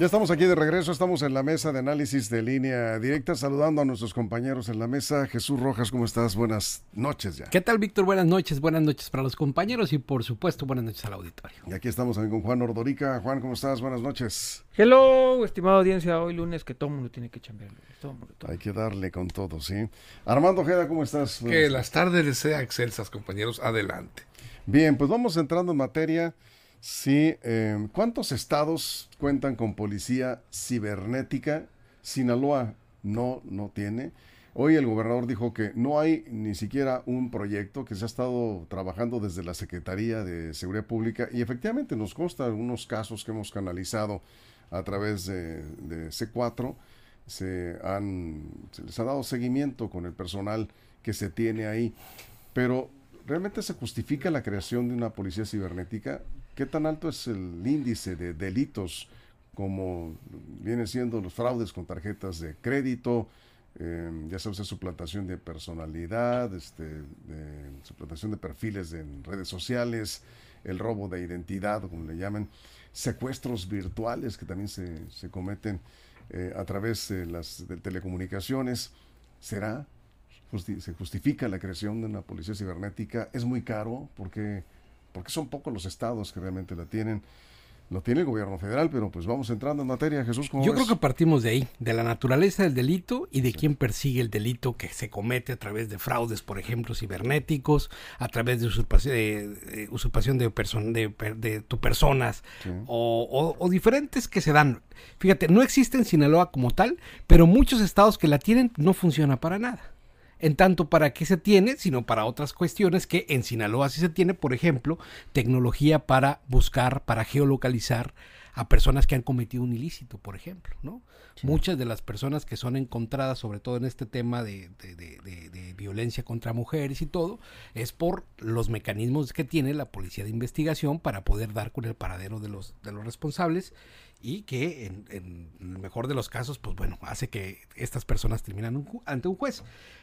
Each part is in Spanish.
Ya estamos aquí de regreso, estamos en la mesa de análisis de línea directa, saludando a nuestros compañeros en la mesa. Jesús Rojas, ¿cómo estás? Buenas noches ya. ¿Qué tal, Víctor? Buenas noches, buenas noches para los compañeros y por supuesto buenas noches al auditorio. Y aquí estamos también con Juan Ordorica. Juan, ¿cómo estás? Buenas noches. Hello, estimada audiencia, hoy lunes que todo el mundo tiene que chambear. Todo mundo, Hay que darle con todo, ¿sí? Armando Ojeda, ¿cómo estás? Que las tardes les sean excelsas, compañeros. Adelante. Bien, pues vamos entrando en materia. Sí, eh, ¿cuántos estados cuentan con policía cibernética? Sinaloa no, no tiene. Hoy el gobernador dijo que no hay ni siquiera un proyecto que se ha estado trabajando desde la Secretaría de Seguridad Pública y efectivamente nos consta algunos casos que hemos canalizado a través de, de C4. Se, han, se les ha dado seguimiento con el personal que se tiene ahí, pero ¿realmente se justifica la creación de una policía cibernética? ¿Qué tan alto es el índice de delitos como viene siendo los fraudes con tarjetas de crédito, eh, ya sabes, suplantación de personalidad, este, de, suplantación de perfiles en redes sociales, el robo de identidad, como le llaman, secuestros virtuales que también se, se cometen eh, a través de las de telecomunicaciones. ¿Será? ¿Se justifica la creación de una policía cibernética? ¿Es muy caro? Porque porque son pocos los estados que realmente la tienen. Lo tiene el gobierno federal, pero pues vamos entrando en materia, Jesús. ¿cómo Yo ves? creo que partimos de ahí, de la naturaleza del delito y de quién persigue el delito que se comete a través de fraudes, por ejemplo, cibernéticos, a través de usurpación de, de usurpación de, de, de tu personas Sí. o, o- o diferentes que se dan. Fíjate, no existe en Sinaloa como tal, pero muchos estados que la tienen no funciona para nada. En tanto para qué se tiene, sino para otras cuestiones que en Sinaloa sí se tiene, por ejemplo, tecnología para buscar, para geolocalizar a personas que han cometido un ilícito, por ejemplo, ¿no? Muchas de las personas que son encontradas, sobre todo en este tema de, de- de- de- de violencia contra mujeres y todo, es por los mecanismos que tiene la policía de investigación para poder dar con el paradero de los, de los responsables y que en, el mejor de los casos, pues bueno, hace que estas personas terminan ante un juez.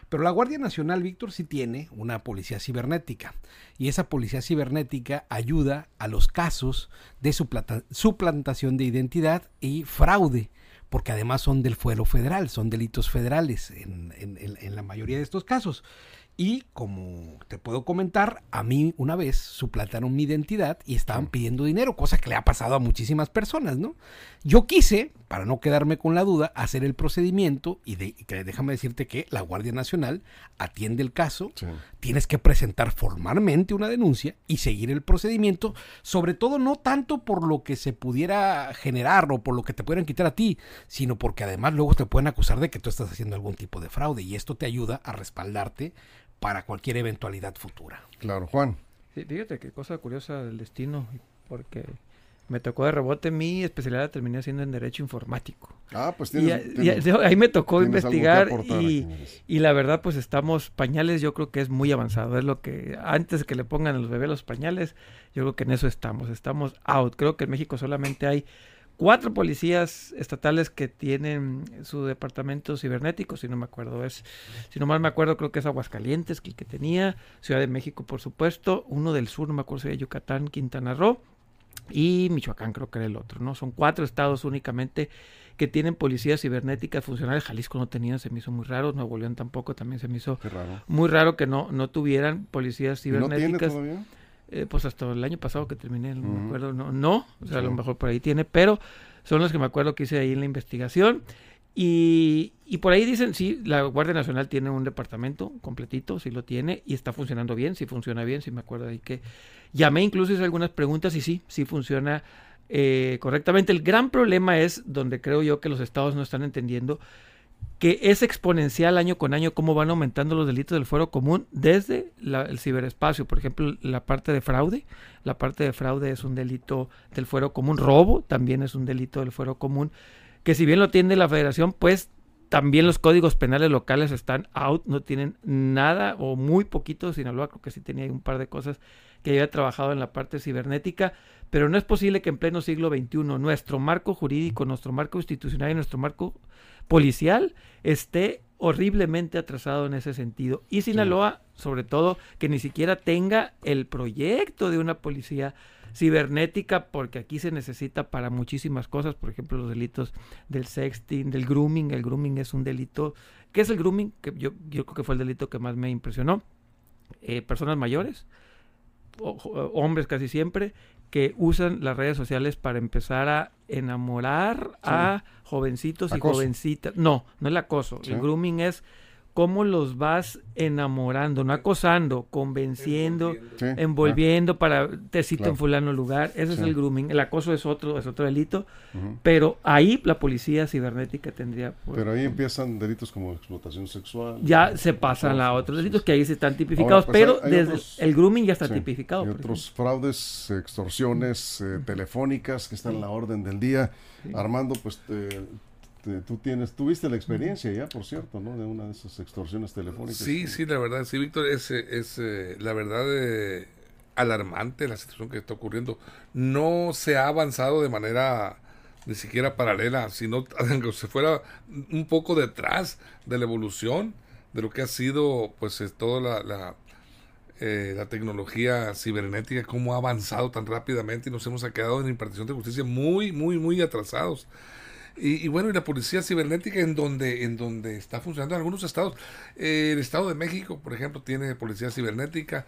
Pero la Guardia Nacional, Víctor, sí tiene una policía cibernética. Y esa policía cibernética ayuda a los casos de suplanta- suplantación de identidad y fraude, porque además son del fuero federal, son delitos federales en la mayoría de estos casos. Y como te puedo comentar, a mí una vez suplantaron mi identidad y estaban pidiendo dinero, cosa que le ha pasado a muchísimas personas, ¿no? Yo quise, para no quedarme con la duda, hacer el procedimiento y, de, y déjame decirte que la Guardia Nacional atiende el caso, Sí. tienes que presentar formalmente una denuncia y seguir el procedimiento, sobre todo no tanto por lo que se pudiera generar o por lo que te pudieran quitar a ti, sino porque además luego te pueden acusar de que tú estás haciendo algún tipo de fraude y esto te ayuda a respaldarte para cualquier eventualidad futura. Claro, Juan. Sí, fíjate qué cosa curiosa del destino, porque me tocó de rebote. Mi especialidad la terminé haciendo en Derecho Informático. Ah, pues Y, tienes, y tienes- a- ahí me tocó investigar y, y la verdad pues estamos, pañales yo creo que es muy avanzado. Es lo que antes que le pongan a los bebés los pañales, yo creo que en eso estamos. Estamos out. Creo que en México solamente hay cuatro policías estatales que tienen su departamento cibernético, si no me acuerdo, es, si no mal me acuerdo, creo que es Aguascalientes que el que tenía, Ciudad de México, por supuesto, uno del sur, no me acuerdo si era Yucatán, Quintana Roo, y Michoacán creo que era el otro, ¿no? Son cuatro estados únicamente que tienen policías cibernéticas funcionales. Jalisco no tenía, se me hizo muy raro, Nuevo León tampoco, también se me hizo raro. muy raro que no, no tuvieran policías ¿Y ¿No tiene cibernéticas. todavía? Eh, pues hasta el año pasado que terminé, no me acuerdo, no, no, o sea, a lo mejor por ahí tiene, pero son los que me acuerdo que hice ahí en la investigación. Y, y por ahí dicen, sí, la Guardia Nacional tiene un departamento completito, sí lo tiene, y está funcionando bien, sí funciona bien, sí me acuerdo ahí que llamé incluso hice algunas preguntas y sí, sí funciona eh, correctamente. El gran problema es donde creo yo que los estados no están entendiendo que es exponencial año con año cómo van aumentando los delitos del fuero común desde la- el ciberespacio. Por ejemplo, la parte de fraude. La parte de fraude es un delito del fuero común. Robo también es un delito del fuero común. Que si bien lo tiene la federación, pues también los códigos penales locales están out, no tienen nada o muy poquito. Sinaloa creo que sí tenía un par de cosas que había trabajado en la parte cibernética, pero no es posible que en pleno siglo XXI nuestro marco jurídico, nuestro marco institucional y nuestro marco policial esté horriblemente atrasado en ese sentido. Y Sinaloa, sobre todo, que ni siquiera tenga el proyecto de una policía cibernética, porque aquí se necesita para muchísimas cosas, por ejemplo, los delitos del sexting, del grooming. El grooming es un delito. ¿Qué es el grooming? Que yo, yo creo que fue el delito que más me impresionó. Eh, personas mayores, o- o- hombres casi siempre, que usan las redes sociales para empezar a enamorar a jovencitos y jovencitas. No, no el acoso. Sí. El grooming es cómo los vas enamorando, no acosando, convenciendo, Sí, envolviendo para te cito Claro. en fulano lugar. Ese es el grooming. El acoso es otro, es otro delito. Pero ahí la policía cibernética tendría. pues, Pero ahí empiezan delitos como explotación sexual. ya se pasan a otros delitos que ahí sí están tipificados, Ahora, pues, pero hay- hay desde otros- el grooming ya está Sí, tipificado. Y por otros fraudes, extorsiones eh, telefónicas que están en la orden del día. Armando, pues te- tú tienes, tuviste la experiencia ya, por cierto, ¿no? De una de esas extorsiones telefónicas. Sí, sí, la verdad, sí, Víctor, es, eh, es eh, la verdad eh, alarmante la situación que está ocurriendo. No se ha avanzado de manera ni siquiera paralela, sino aunque se fuera un poco detrás de la evolución de lo que ha sido, pues, es toda la, la, eh, la tecnología cibernética, cómo ha avanzado tan rápidamente y nos hemos quedado en impartición de justicia muy, muy, muy atrasados. Y, y bueno, y la policía cibernética en donde, en donde está funcionando en algunos estados. Eh, el Estado de México, por ejemplo, tiene policía cibernética.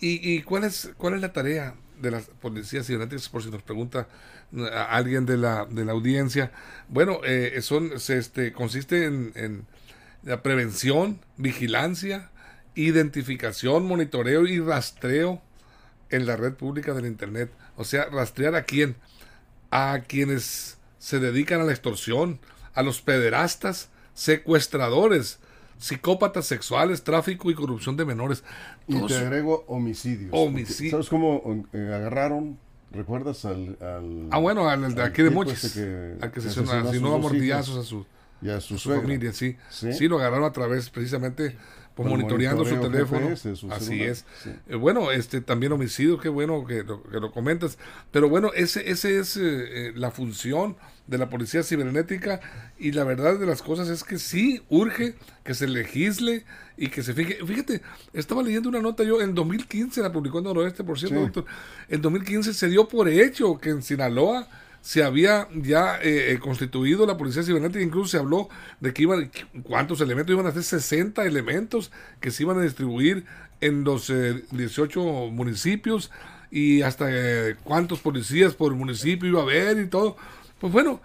¿Y, y cuál, es, cuál es la tarea de las policías cibernéticas? Por si nos pregunta eh, alguien de la, de la audiencia. Bueno, eh, son, se, este, consiste en, en la prevención, vigilancia, identificación, monitoreo y rastreo en la red pública del Internet. O sea, rastrear a quién? A quienes se dedican a la extorsión, a los pederastas, secuestradores, psicópatas sexuales, tráfico y corrupción de menores. Y Todos- te agrego homicidios. Homicidio. ¿Sabes cómo eh, agarraron? ¿Recuerdas al, al- Ah, bueno, al de aquí de Mochis, ese que- al que que se a a mordillazos a su, y a su, su familia, sí. Sí. sí. lo agarraron a través precisamente Por monitoreando su teléfono. GPS, su Así celular, es. sí. Eh, bueno, este también homicidio, qué bueno que lo, que lo comentas. Pero bueno, ese, ese es eh, eh, la función de la policía cibernética y la verdad de las cosas es que sí urge que se legisle y que se fije. Fíjate, estaba leyendo una nota yo en 2015, la publicó en Noroeste, por cierto, Sí. doctor. En 2015 se dio por hecho que en Sinaloa se había ya eh, eh, constituido la policía cibernética, incluso se habló de que iban, cuántos elementos, iban a ser 60 elementos que se iban a distribuir en los eh, 18 municipios y hasta eh, cuántos policías por municipio iba a haber y todo. Pues bueno,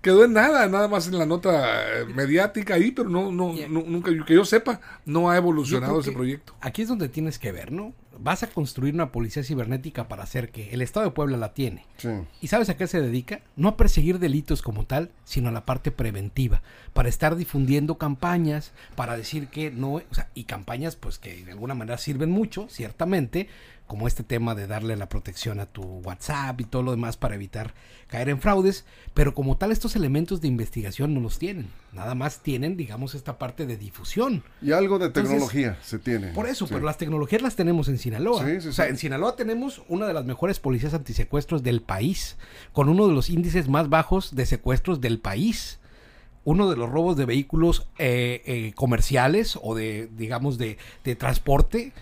quedó en nada, nada más en la nota eh, mediática ahí, pero no, no, Yeah. no- nunca, que yo sepa, no ha evolucionado ese proyecto. Aquí es donde tienes que ver, ¿no? Vas a construir una policía cibernética para hacer que el Estado de Puebla la tiene. Sí. ¿Y sabes a qué se dedica? No a perseguir delitos como tal, sino a la parte preventiva, para estar difundiendo campañas, para decir que no, o sea, y campañas pues que de alguna manera sirven mucho, ciertamente, como este tema de darle la protección a tu WhatsApp y todo lo demás para evitar caer en fraudes, pero como tal estos elementos de investigación no los tienen, nada más tienen, digamos, esta parte de difusión. Y algo de Entonces, tecnología se tiene. Por eso, Sí. pero las tecnologías las tenemos en Sinaloa. Sí, sí, o sea, en Sinaloa tenemos una de las mejores policías antisecuestros del país, con uno de los índices más bajos de secuestros del país. Uno de los robos de vehículos eh, eh, comerciales o de, digamos, de, de transporte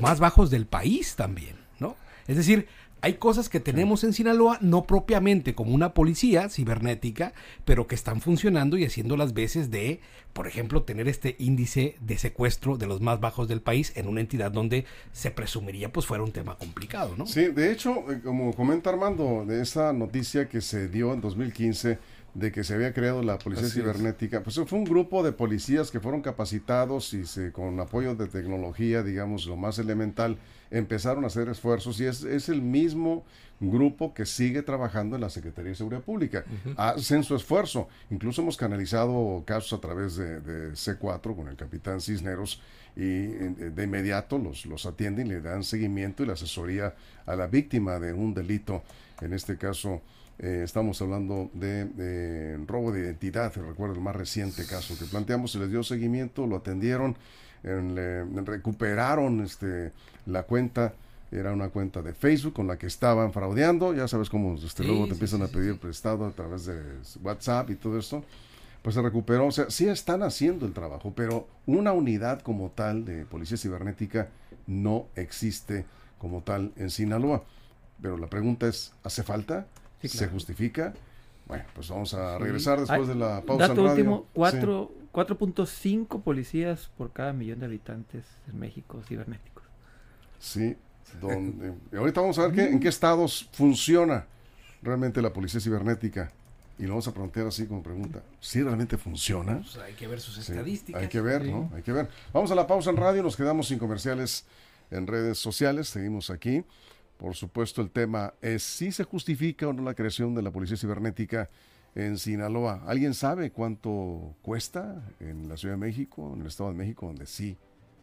más bajos del país también, ¿no? Es decir, hay cosas que tenemos en Sinaloa, no propiamente como una policía cibernética, pero que están funcionando y haciendo las veces de, por ejemplo, tener este índice de secuestro de los más bajos del país en una entidad donde se presumiría pues fuera un tema complicado, ¿no? Sí, de hecho, eh, como comenta Armando, de esa noticia que se dio en 2015, de que se había creado la policía Así es. cibernética, pues fue un grupo de policías que fueron capacitados y se, con apoyo de tecnología, digamos, lo más elemental, empezaron a hacer esfuerzos y es, es el mismo grupo que sigue trabajando en la Secretaría de Seguridad Pública. Hacen su esfuerzo. Incluso hemos canalizado casos a través de, de C4 con el capitán Cisneros y de inmediato los, los atienden y le dan seguimiento y la asesoría a la víctima de un delito. En este caso, eh, estamos hablando de, de robo de identidad, recuerdo el más reciente caso que planteamos, se les dio seguimiento, lo atendieron, en- le- recuperaron este, la cuenta, era una cuenta de Facebook con la que estaban fraudeando, ya sabes cómo este, Sí, luego te sí, empiezan sí, a pedir prestado a través de WhatsApp y todo esto, pues se recuperó, o sea, sí están haciendo el trabajo, pero una unidad como tal de policía cibernética no existe como tal en Sinaloa. Pero la pregunta es, ¿hace falta? Sí, ¿Se justifica? Bueno, pues vamos a Sí. regresar después Ay, de la pausa Dato en radio. último, Sí. cuatro- 4.5 policías por cada millón de habitantes en México cibernéticos. Sí, donde, y ahorita vamos a ver qué- en qué estados funciona realmente la policía cibernética. Y lo vamos a plantear así como pregunta. ¿Sí realmente funciona? Pues hay que ver sus Sí, estadísticas. Hay que ver, Sí. ¿no? Hay que ver. Vamos a la pausa en radio, nos quedamos sin comerciales en redes sociales, seguimos aquí. Por supuesto, el tema es si se justifica o no la creación de la policía cibernética en Sinaloa. ¿Alguien sabe cuánto cuesta en la Ciudad de México, en el Estado de México, donde sí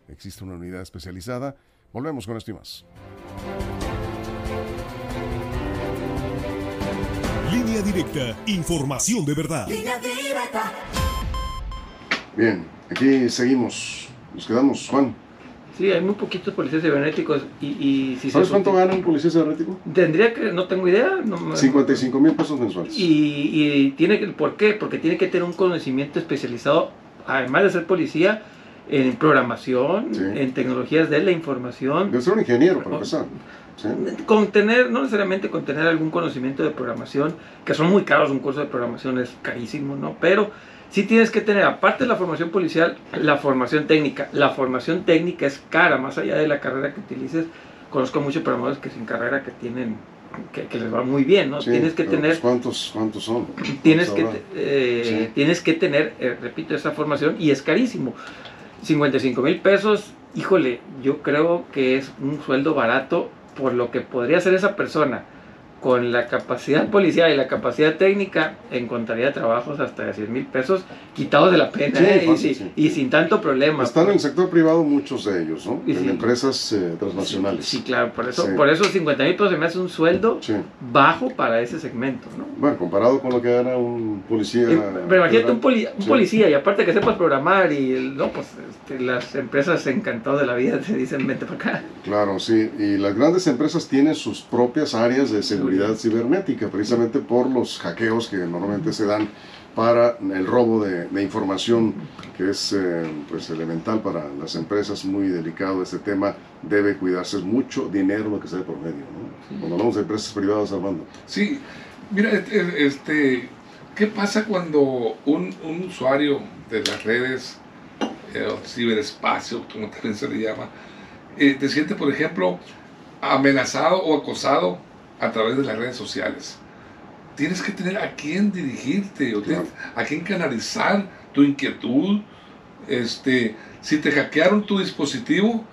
existe una unidad especializada? Volvemos con esto y más. Línea directa, información de verdad. Bien, aquí seguimos. Nos quedamos, Juan. Sí, hay muy poquitos policías cibernéticos y, y si ¿Sabes se cuánto gana un policía cibernético? Tendría que, no tengo idea. No, me- 55 mil pesos mensuales. Y, y tiene que, ¿por qué? Porque tiene que tener un conocimiento especializado, además de ser policía, en programación, Sí. en tecnologías de la información, Debe ser un ingeniero, para empezar. ¿Sí? con tener, no necesariamente con tener algún conocimiento de programación, que son muy caros, un curso de programación es carísimo, ¿no? Pero sí tienes que tener, aparte de la formación policial, la formación técnica. La formación técnica es cara, más allá de la carrera que utilices. Conozco muchos programadores que sin carrera que tienen, que, que les va muy bien, ¿no? Sí, tienes que pero, tener... pues, ¿cuántos, ¿Cuántos son? Tienes que, ¿Cuántos te- eh, Sí. tienes que tener, eh, repito, esa formación y es carísimo. 55 mil pesos, híjole, yo creo que es un sueldo barato por lo que podría hacer esa persona. Con la capacidad policial y la capacidad técnica, encontraría trabajos hasta de 100 mil pesos quitados de la pena Sí, ¿eh? y, sí. sin tanto problema. Están en el sector privado muchos de ellos, ¿no? Y en empresas eh, transnacionales. Sí, claro, por eso, por eso 50 mil pesos se me hace un sueldo bajo para ese segmento. ¿no? Bueno, comparado con lo que gana un policía. Eh, Pero imagínate un, poli- un policía y aparte que sepas programar y no, pues este, las empresas encantadas de la vida te dicen vente para acá. Claro, sí. Y las grandes empresas tienen sus propias áreas de seguridad cibernética, precisamente por los hackeos que normalmente se dan para el robo de, de información, que es eh, pues elemental para las empresas, muy delicado este tema, debe cuidarse, es mucho dinero lo que se da por medio, ¿no? Cuando hablamos de empresas privadas, Armando. Sí, mira, este, este, ¿qué pasa cuando un, un usuario de las redes, eh, o ciberespacio, como también se le llama, eh, te siente, por ejemplo, amenazado o acosado a través de las redes sociales? Tienes que tener a quién dirigirte, o Claro. tienes a quién canalizar tu inquietud. Este, si te hackearon tu dispositivo,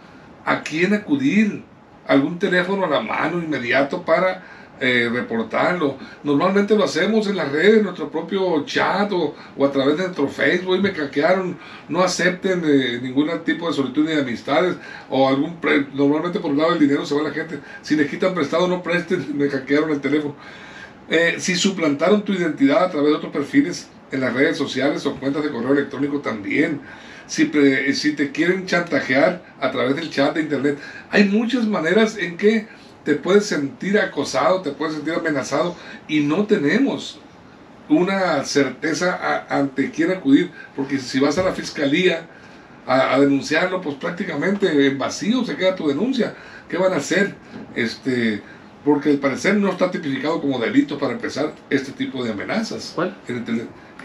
¿a quién acudir? ¿Algún teléfono a la mano inmediato para eh, reportarlo? Normalmente lo hacemos en las redes, en nuestro propio chat o, o a través de nuestro Facebook. "Y Me hackearon, no acepten eh, ningún tipo de solicitud ni de amistades o algún. pre- normalmente por el lado del dinero se va la gente. Si les quitan prestado, no presten, me hackearon el teléfono. Eh, si suplantaron tu identidad a través de otros perfiles en las redes sociales o cuentas de correo electrónico también. Si, si te quieren chantajear a través del chat de internet. Hay muchas maneras en que te puedes sentir acosado, te puedes sentir amenazado y no tenemos una certeza a- ante quién acudir. Porque si vas a la fiscalía a, a denunciarlo, pues prácticamente en vacío se queda tu denuncia. ¿Qué van a hacer? Este, porque al parecer no está tipificado como delito para empezar este tipo de amenazas. ¿Cuál? En el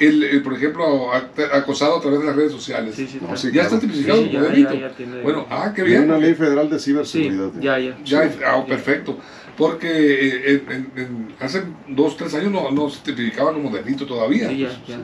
el, el, por ejemplo, acosado a través de las redes sociales. Sí, sí, No, está. sí, ya claro. está tipificado Sí, como ya, delito. ya, ya tiene- Bueno, ah, qué Hay bien. una ley federal de Sí, ciberseguridad. ya, ya. Ya, ah, perfecto. Porque eh, en- en- en- hace dos, tres años no, no se tipificaba como delito todavía. Sí, ya, ya.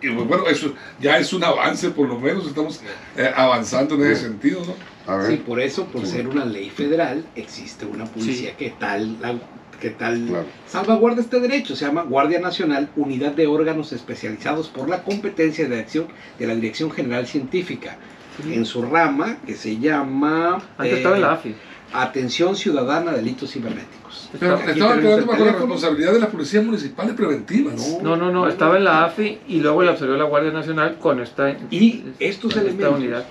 Y bueno, eso ya es un avance, por lo menos estamos eh, avanzando en ese sentido, ¿no? A ver, Sí, por eso, por Sí. ser una ley federal, existe una policía Sí. que tal, la- que tal Claro. salvaguarda este derecho. Se llama Guardia Nacional, Unidad de Órganos Especializados por la Competencia de Acción de la Dirección General Científica. En su rama, que se llama Antes eh, estaba en la AFI. Atención Ciudadana a Delitos Cibernéticos. Pero Aquí estaba quedando bajo la responsabilidad de las policías municipales preventivas. No, no, no, estaba en la AFI y luego la absorbió la Guardia Nacional con esta, Y estos esta elementos unidad.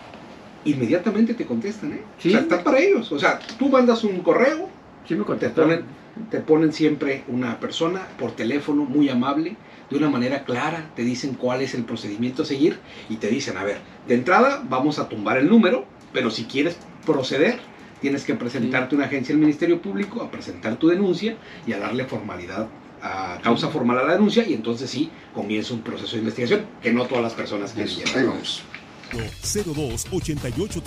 inmediatamente te contestan, ¿eh? Sí. O sea, están para ellos. O sea, tú mandas un correo, te ponen, siempre una persona por teléfono muy amable, de una manera clara, te dicen cuál es el procedimiento a seguir y te dicen, a ver, de entrada vamos a tumbar el número, pero si quieres proceder, tienes que presentarte a una agencia del Ministerio Público, a presentar tu denuncia y a darle formalidad causa formal a la denuncia y entonces sí comienza un proceso de investigación que no todas las personas quieren llevar. 02 88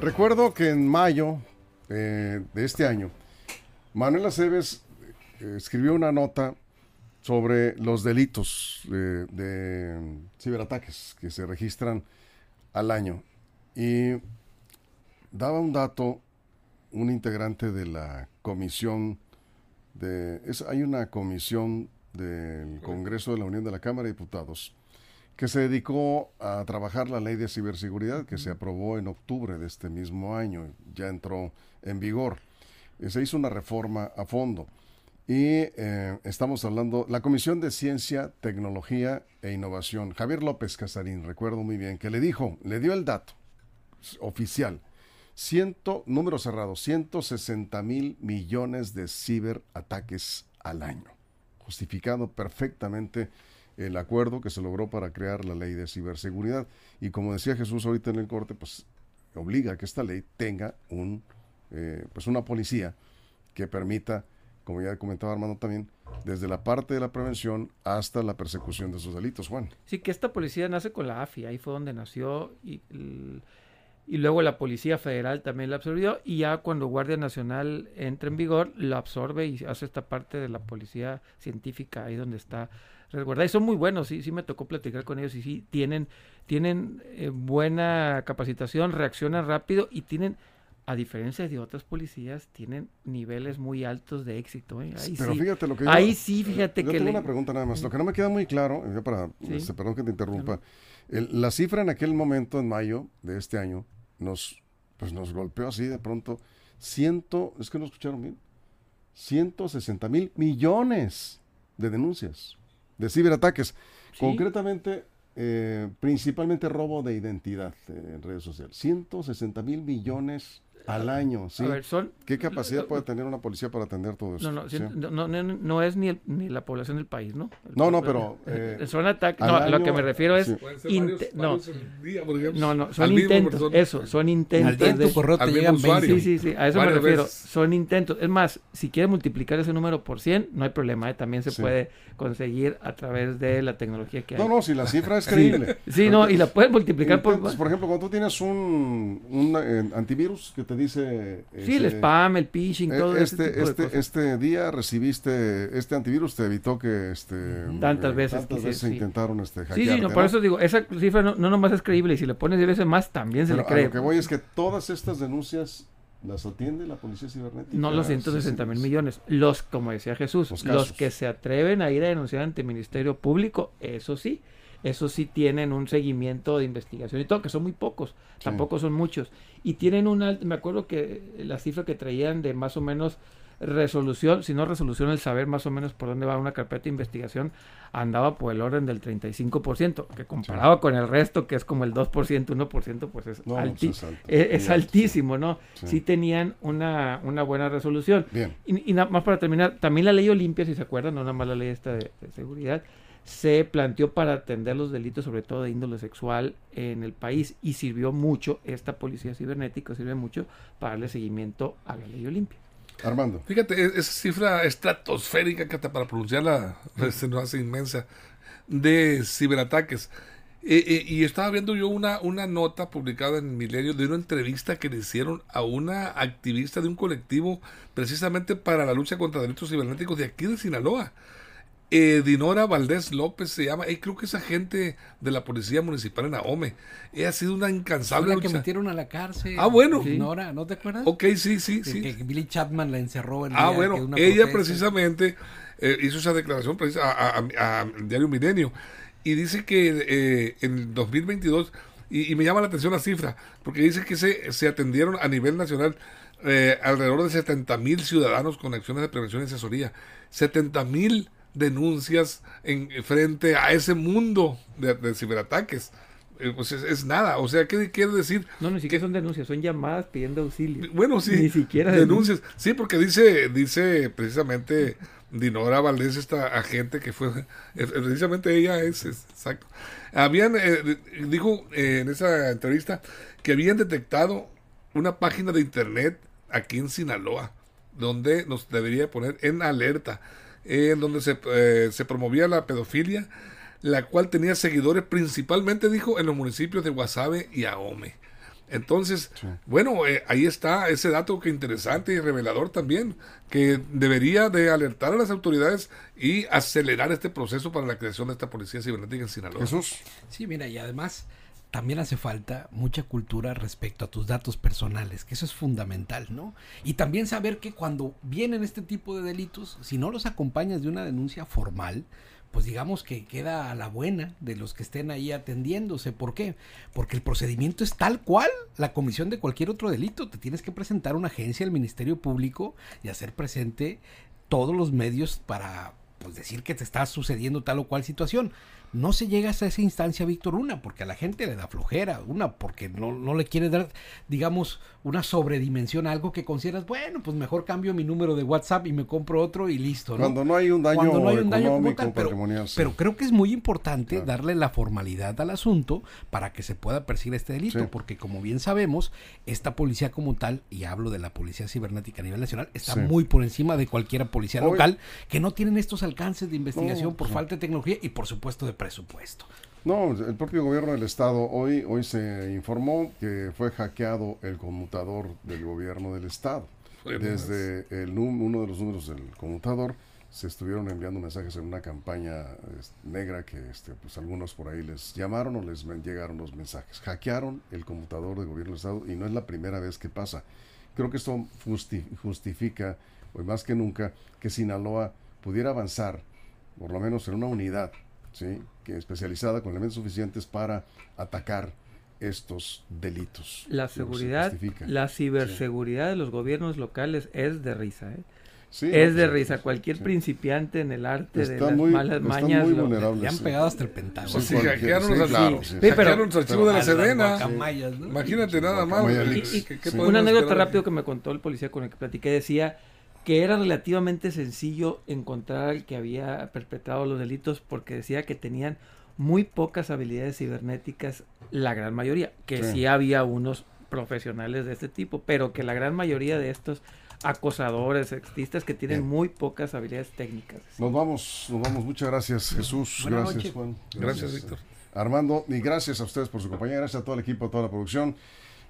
Recuerdo que en mayo eh, de este año, Manuel Aceves eh, escribió una nota sobre los delitos de, de ciberataques que se registran al año. Y daba un dato, un integrante de la comisión de... es- hay una comisión del Congreso de la Unión de la Cámara de Diputados que se dedicó a trabajar la ley de ciberseguridad que se aprobó en octubre de este mismo año, ya entró en vigor. Eh, Se hizo una reforma a fondo y eh, estamos hablando, la Comisión de Ciencia, Tecnología e Innovación, Javier López Casarín, recuerdo muy bien, que le dijo, le dio el dato oficial, ciento, número cerrado, 160 mil millones de ciberataques al año, justificado perfectamente el acuerdo que se logró para crear la ley de ciberseguridad. Y como decía Jesús ahorita en el corte, pues obliga a que esta ley tenga un, eh, pues una policía que permita, como ya comentaba Armando también, desde la parte de la prevención hasta la persecución de esos delitos, Juan. Sí, que esta policía nace con la AFI, ahí fue donde nació y, y luego la Policía Federal también la absorbió y ya cuando Guardia Nacional entra en vigor la absorbe y hace esta parte de la Policía Científica ahí donde está resguardada. Y son muy buenos, sí, sí me tocó platicar con ellos y sí, tienen, tienen eh, buena capacitación, reaccionan rápido y tienen... A diferencia de otras policías, tienen niveles muy altos de éxito. ¿eh? Ahí Pero sí, fíjate lo que yo- ahí sí, fíjate yo que tengo le- una pregunta nada más. Lo que no me queda muy claro, para, Sí. este, perdón que te interrumpa, el- la cifra en aquel momento, en mayo de este año, nos, pues nos golpeó así de pronto, ciento, es que no escucharon bien, 160 mil millones de denuncias de ciberataques. Sí. Concretamente, eh, principalmente robo de identidad eh, en redes sociales. 160 mil millones al año, ¿sí? A ver, son ¿Qué capacidad puede tener una policía para atender todo eso? No, no, Sí. no, no, no, no es ni, el- ni la población del país, ¿no? No, no, pero, Eh, eh, son ataques. No, a lo año, que me refiero es. sí. Varios- no, día, por ejemplo, no, no, son intentos. Eso, son intentos. Al de- tu correo te al mismo llegan usuario. 20. Sí, sí, sí, a eso me refiero. veces. Son intentos. Es más, si quieres multiplicar ese número por 100, no hay problema. ¿eh? También se Sí. puede conseguir a través de la tecnología que hay. No, no, si la cifra es creíble. Sí, no, y la puedes multiplicar por. Por ejemplo, cuando tú tienes un, un, eh, antivirus que te dice... Sí, el este, spam, el phishing, eh, todo ese este, de este, este día recibiste, este antivirus te evitó que este, Tantas eh, veces tantas veces sí. intentaron este, Sí, hackearte, sí, no, por ¿no? eso digo, esa cifra no, no nomás es creíble. Y si le pones 10 veces más, también se le cree. lo que voy es que todas estas denuncias las atiende la policía cibernética. No los Sí, 160 sí, mil sí. millones. Los, como decía Jesús, Los los, que se atreven a ir a denunciar ante el Ministerio Público, eso sí, eso sí tienen un seguimiento de investigación y todo, que son muy pocos, Sí. tampoco son muchos. Y tienen un alto, me acuerdo que la cifra que traían de más o menos resolución, si no resolución, el saber más o menos por dónde va una carpeta de investigación, andaba por el orden del 35%, que comparado con el resto, que es como el 2%, 1%, pues es, No, alti- pues es alto, es- altísimo, ¿no? Sí. Sí tenían una, una buena resolución. Bien. Y, y nada más para terminar, también la ley Olimpia, si se acuerdan, no nada más la ley esta de, de seguridad, se planteó para atender los delitos, sobre todo de índole sexual, en el país y sirvió mucho, esta policía cibernética sirve mucho para darle seguimiento a la ley Olimpia. Armando. Fíjate, e- esa cifra estratosférica que hasta para pronunciarla se nos hace inmensa de ciberataques. Eh, eh, y estaba viendo yo una, una nota publicada en Milenio de una entrevista que le hicieron a una activista de un colectivo precisamente para la lucha contra delitos cibernéticos de aquí de Sinaloa. Eh, Dinora Valdés López se llama, y creo que es agente de la Policía Municipal en Ahome. Ella ha sido una incansable la que lucha. metieron a la cárcel. Ah, bueno. Nora, ¿no te acuerdas? Ok, sí, sí, Que- sí. Que Billy Chapman la encerró en Ah, que bueno, una ella protesta. precisamente eh, hizo esa declaración precisa- a- a- diario Milenio y dice que eh, en 2022, y, y me llama la atención la cifra, porque dice que se, se atendieron a nivel nacional eh, alrededor de 70 mil ciudadanos con acciones de prevención y asesoría. 70 mil denuncias en frente a ese mundo de, de ciberataques. Eh, pues es, es nada, o sea, ¿qué quiere decir? No, ni siquiera son denuncias, son llamadas pidiendo auxilio. Bueno, sí. Ni siquiera denuncias. Sí, porque dice, dice precisamente Dinora Valdés, esta agente que fue, eh, precisamente ella es, es- exacto. Habían, eh, dijo eh, en esa entrevista que habían detectado una página de internet aquí en Sinaloa, donde nos debería poner en alerta, en donde se, eh, se promovía la pedofilia, la cual tenía seguidores principalmente, dijo, en los municipios de Guasave y Ahome. Entonces, bueno, eh, ahí está ese dato que interesante y revelador también, que debería de alertar a las autoridades y acelerar este proceso para la creación de esta policía cibernética en Sinaloa. Jesús. Sí, mira, y además también hace falta mucha cultura respecto a tus datos personales, que eso es fundamental, ¿no? Y también saber que cuando vienen este tipo de delitos, si no los acompañas de una denuncia formal, pues digamos que queda a la buena de los que estén ahí atendiéndose. ¿Por qué? Porque el procedimiento es tal cual la comisión de cualquier otro delito. Te tienes que presentar a una agencia, al Ministerio Público y hacer presente todos los medios para pues, decir que te está sucediendo tal o cual situación. No se llega hasta esa instancia, Víctor, una, porque a la gente le da flojera, una, porque no, no le quiere dar, digamos, una sobredimensión a algo que consideras, bueno, pues mejor cambio mi número de WhatsApp y me compro otro y listo, ¿no? Cuando no hay un daño Cuando no hay un daño como tal, pero, pero creo que es muy importante Claro. darle la formalidad al asunto para que se pueda perseguir este delito, Sí. porque como bien sabemos, esta policía como tal, y hablo de la policía cibernética a nivel nacional, está Sí. muy por encima de cualquier policía Hoy- local que no tienen estos alcances de investigación No, por sí. falta de tecnología y por supuesto de presupuesto. No, el propio gobierno del estado hoy, hoy se informó que fue hackeado el conmutador del gobierno del estado. Desde el, uno de los números del conmutador se estuvieron enviando mensajes en una campaña negra que este, pues algunos por ahí les llamaron o les llegaron los mensajes. Hackearon el computador del gobierno del estado y no es la primera vez que pasa. Creo que esto justi- justifica, hoy más que nunca, que Sinaloa pudiera avanzar, por lo menos en una unidad, ¿sí? que especializada con elementos suficientes para atacar estos delitos. La se seguridad, la ciberseguridad de los gobiernos locales es de risa, ¿eh? Sí, es no, de sí, risa. Cualquier sí. principiante en el arte de las muy, malas están mañas. muy lo- vulnerables. Le han sí. pegado hasta el Pentágono. Sí, hackearon sí, los, claro, sí, sí. pero- hackearon los archivos de la Sedena. guacamayas, ¿no? Imagínate nada más. Guacamayas. Y- y ¿Qué- qué Sí. podemos Una anécdota rápido que me contó el policía con el que platiqué decía que era relativamente sencillo encontrar al que había perpetrado los delitos porque decía que tenían muy pocas habilidades cibernéticas, la gran mayoría, que Sí. sí, había unos profesionales de este tipo, pero que la gran mayoría de estos acosadores, sexistas que tienen Bien. muy pocas habilidades técnicas. Nos vamos, nos vamos. Muchas gracias, Jesús. Buenas gracias. Juan. Gracias, Víctor. Armando, y gracias a ustedes por su compañía. Gracias a todo el equipo, a toda la producción.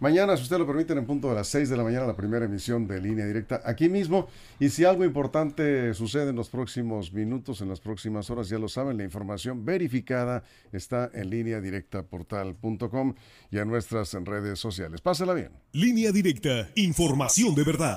Mañana, si usted lo permite, en punto de las 6 de la mañana, la primera emisión de Línea Directa aquí mismo. Y si algo importante sucede en los próximos minutos, en las próximas horas, ya lo saben, la información verificada está en línea directa portal.com y en nuestras redes sociales. Pásela bien. Línea directa, información de verdad.